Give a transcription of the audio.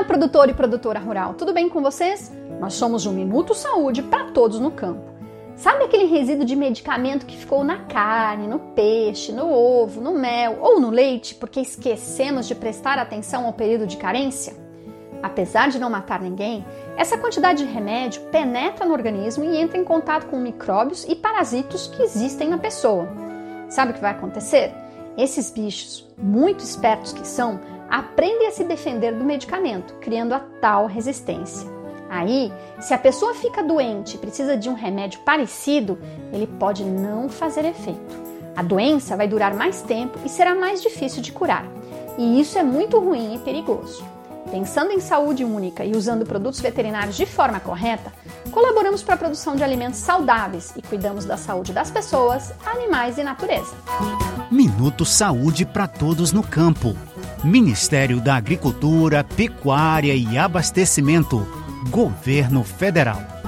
Olá, produtor e produtora rural, tudo bem com vocês? Nós somos o Minuto Saúde para todos no campo. Sabe aquele resíduo de medicamento que ficou na carne, no peixe, no ovo, no mel ou no leite porque esquecemos de prestar atenção ao período de carência? Apesar de não matar ninguém, essa quantidade de remédio penetra no organismo e entra em contato com micróbios e parasitos que existem na pessoa. Sabe o que vai acontecer? Esses bichos, muito espertos que são, aprendem a se defender do medicamento, criando a tal resistência. Aí, se a pessoa fica doente e precisa de um remédio parecido, ele pode não fazer efeito. A doença vai durar mais tempo e será mais difícil de curar. E isso é muito ruim e perigoso. Pensando em saúde única e usando produtos veterinários de forma correta, colaboramos para a produção de alimentos saudáveis e cuidamos da saúde das pessoas, animais e natureza. Minuto Saúde para todos no campo. Ministério da Agricultura, Pecuária e Abastecimento. Governo Federal.